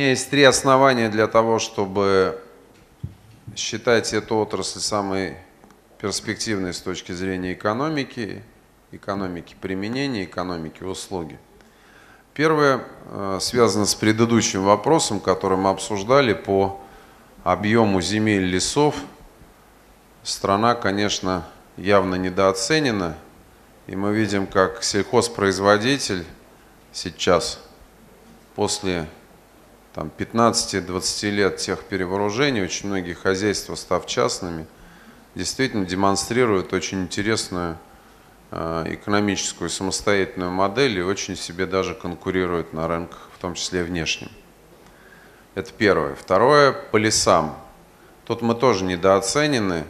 меня есть три основания для того, чтобы считать эту отрасль самой перспективной с точки зрения экономики, экономики применения, экономики услуги. Первое э, связано с предыдущим вопросом, который мы обсуждали по объему земель лесов. Страна, конечно, явно недооценена, и мы видим, как сельхозпроизводитель сейчас, после 15-20 лет тех перевооружений, очень многие хозяйства, став частными, действительно демонстрируют очень интересную э, экономическую самостоятельную модель и очень себе даже конкурируют на рынках, в том числе внешнем. Это первое. Второе, по лесам. Тут мы тоже недооценены,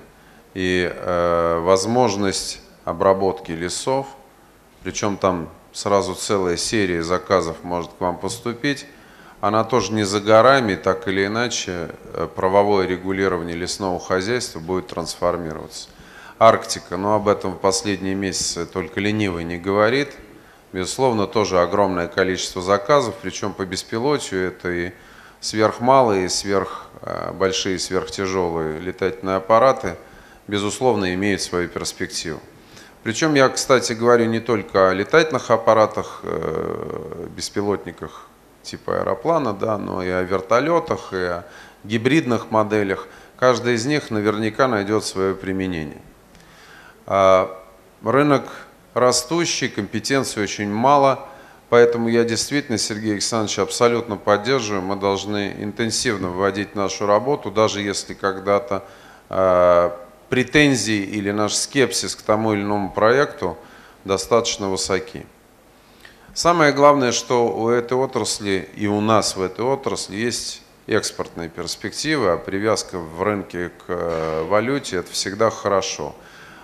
и э, возможность обработки лесов, причем там сразу целая серия заказов может к вам поступить, она тоже не за горами, так или иначе э, правовое регулирование лесного хозяйства будет трансформироваться. Арктика, но об этом в последние месяцы только ленивый не говорит. Безусловно, тоже огромное количество заказов, причем по беспилотию это и сверхмалые, и сверх э, сверхтяжелые летательные аппараты, безусловно, имеют свою перспективу. Причем я, кстати, говорю не только о летательных аппаратах, э, беспилотниках типа аэроплана, да, но и о вертолетах, и о гибридных моделях. Каждая из них наверняка найдет свое применение. А рынок растущий, компетенции очень мало, поэтому я действительно, Сергей Александрович, абсолютно поддерживаю. Мы должны интенсивно вводить нашу работу, даже если когда-то э, претензии или наш скепсис к тому или иному проекту достаточно высоки. Самое главное, что у этой отрасли и у нас в этой отрасли есть экспортные перспективы, а привязка в рынке к э, валюте – это всегда хорошо.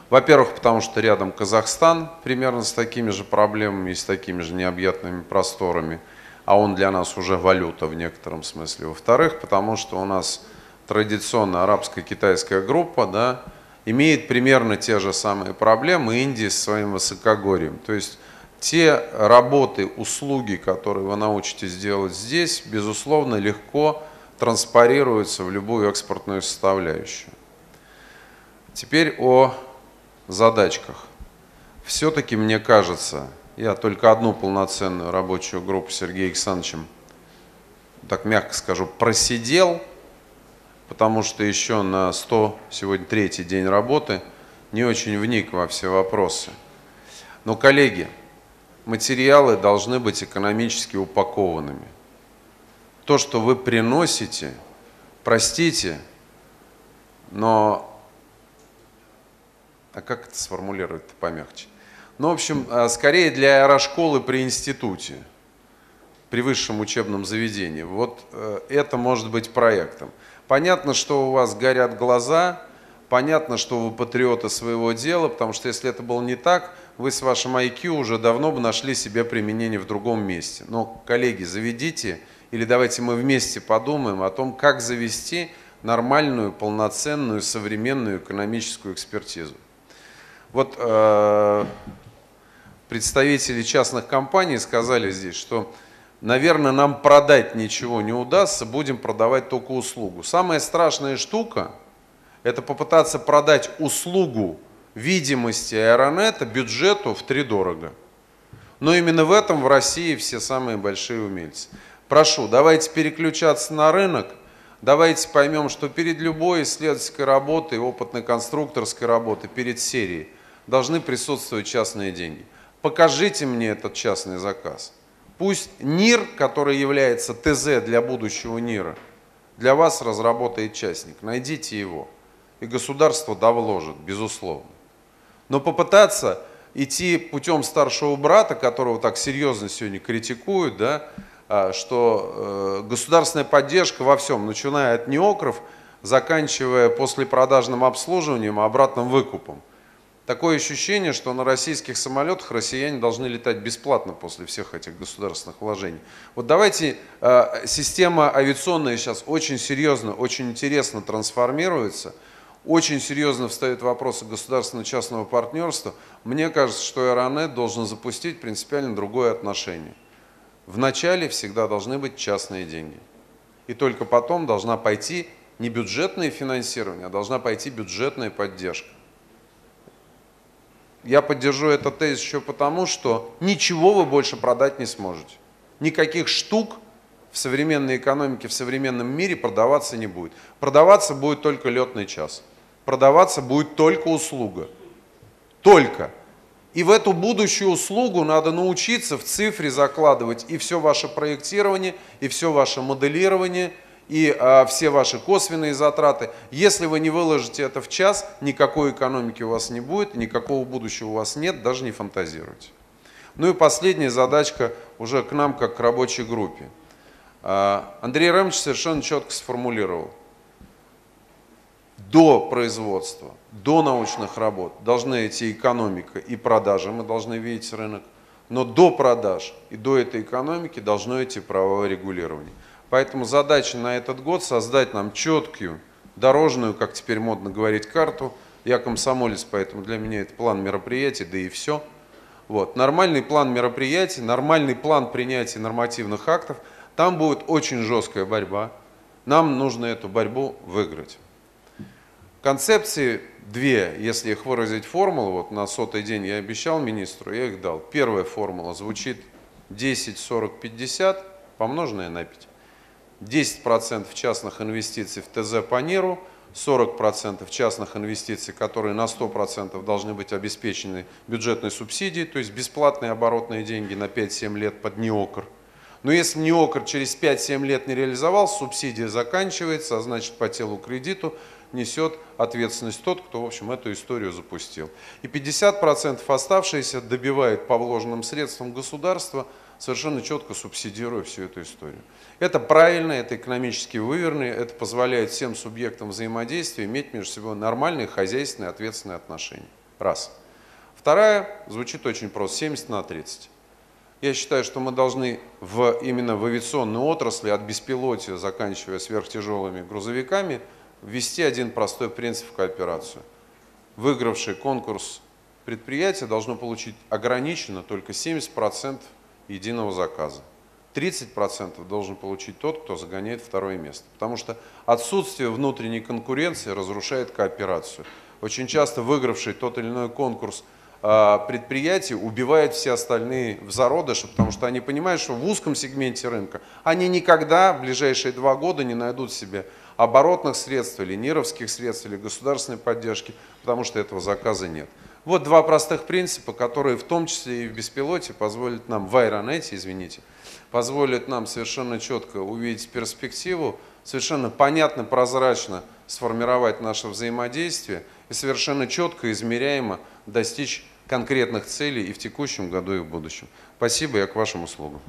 Во-первых, потому что рядом Казахстан примерно с такими же проблемами и с такими же необъятными просторами, а он для нас уже валюта в некотором смысле. Во-вторых, потому что у нас традиционно арабско-китайская группа да, имеет примерно те же самые проблемы Индии с своим высокогорьем. То есть те работы, услуги, которые вы научитесь делать здесь, безусловно, легко транспарируются в любую экспортную составляющую. Теперь о задачках. Все-таки мне кажется, я только одну полноценную рабочую группу Сергеем Александровичем, так мягко скажу, просидел, потому что еще на 100, сегодня третий день работы, не очень вник во все вопросы. Но, коллеги, материалы должны быть экономически упакованными. То, что вы приносите, простите, но... А как это сформулировать-то помягче? Ну, в общем, а, скорее для аэрошколы при институте, при высшем учебном заведении. Вот э, это может быть проектом. Понятно, что у вас горят глаза, понятно, что вы патриоты своего дела, потому что если это было не так, вы с вашим IQ уже давно бы нашли себе применение в другом месте. Но, коллеги, заведите, или давайте мы вместе подумаем о том, как завести нормальную, полноценную, современную экономическую экспертизу. Вот э, представители частных компаний сказали здесь, что, наверное, нам продать ничего не удастся, будем продавать только услугу. Самая страшная штука – это попытаться продать услугу видимости аэронета бюджету в три дорого. Но именно в этом в России все самые большие умельцы. Прошу, давайте переключаться на рынок, давайте поймем, что перед любой исследовательской работой, опытной конструкторской работой, перед серией должны присутствовать частные деньги. Покажите мне этот частный заказ. Пусть НИР, который является ТЗ для будущего НИРа, для вас разработает частник. Найдите его. И государство да вложит, безусловно. Но попытаться идти путем старшего брата, которого так серьезно сегодня критикуют, да, а, что э, государственная поддержка во всем, начиная от неокров, заканчивая послепродажным обслуживанием, обратным выкупом. Такое ощущение, что на российских самолетах россияне должны летать бесплатно после всех этих государственных вложений. Вот давайте, э, система авиационная сейчас очень серьезно, очень интересно трансформируется – очень серьезно встают вопросы государственно-частного партнерства, мне кажется, что Аэронет должен запустить принципиально другое отношение. В начале всегда должны быть частные деньги. И только потом должна пойти не бюджетное финансирование, а должна пойти бюджетная поддержка. Я поддержу этот тезис еще потому, что ничего вы больше продать не сможете. Никаких штук в современной экономике, в современном мире продаваться не будет. Продаваться будет только летный час. Продаваться будет только услуга. Только. И в эту будущую услугу надо научиться в цифре закладывать и все ваше проектирование, и все ваше моделирование, и а, все ваши косвенные затраты. Если вы не выложите это в час, никакой экономики у вас не будет, никакого будущего у вас нет, даже не фантазируйте. Ну и последняя задачка уже к нам, как к рабочей группе. А, Андрей Рамович совершенно четко сформулировал – до производства, до научных работ должны идти экономика и продажи, мы должны видеть рынок, но до продаж и до этой экономики должно идти правовое регулирование. Поэтому задача на этот год создать нам четкую, дорожную, как теперь модно говорить, карту. Я комсомолец, поэтому для меня это план мероприятий, да и все. Вот. Нормальный план мероприятий, нормальный план принятия нормативных актов. Там будет очень жесткая борьба. Нам нужно эту борьбу выиграть. Концепции две, если их выразить формулу, вот на сотый день я обещал министру, я их дал. Первая формула звучит 10, 40, 50, помноженное на 5. 10% частных инвестиций в ТЗ по НИРу, 40% частных инвестиций, которые на 100% должны быть обеспечены бюджетной субсидией, то есть бесплатные оборотные деньги на 5-7 лет под НИОКР. Но если НИОКР через 5-7 лет не реализовал, субсидия заканчивается, а значит по телу кредиту несет ответственность тот, кто, в общем, эту историю запустил. И 50% оставшиеся добивает по вложенным средствам государства, совершенно четко субсидируя всю эту историю. Это правильно, это экономически выверно, это позволяет всем субъектам взаимодействия иметь между собой нормальные хозяйственные ответственные отношения. Раз. Вторая звучит очень просто, 70 на 30. Я считаю, что мы должны в, именно в авиационной отрасли, от беспилотия, заканчивая сверхтяжелыми грузовиками, ввести один простой принцип в кооперацию. Выигравший конкурс предприятие должно получить ограниченно только 70% единого заказа. 30% должен получить тот, кто загоняет второе место. Потому что отсутствие внутренней конкуренции разрушает кооперацию. Очень часто выигравший тот или иной конкурс а, предприятий убивает все остальные в зародыше, потому что они понимают, что в узком сегменте рынка они никогда в ближайшие два года не найдут себе оборотных средств или НИРовских средств или государственной поддержки, потому что этого заказа нет. Вот два простых принципа, которые в том числе и в беспилоте позволят нам, в аэронете, извините, позволят нам совершенно четко увидеть перспективу, совершенно понятно, прозрачно сформировать наше взаимодействие и совершенно четко, измеряемо достичь конкретных целей и в текущем году, и в будущем. Спасибо, я к вашим услугам.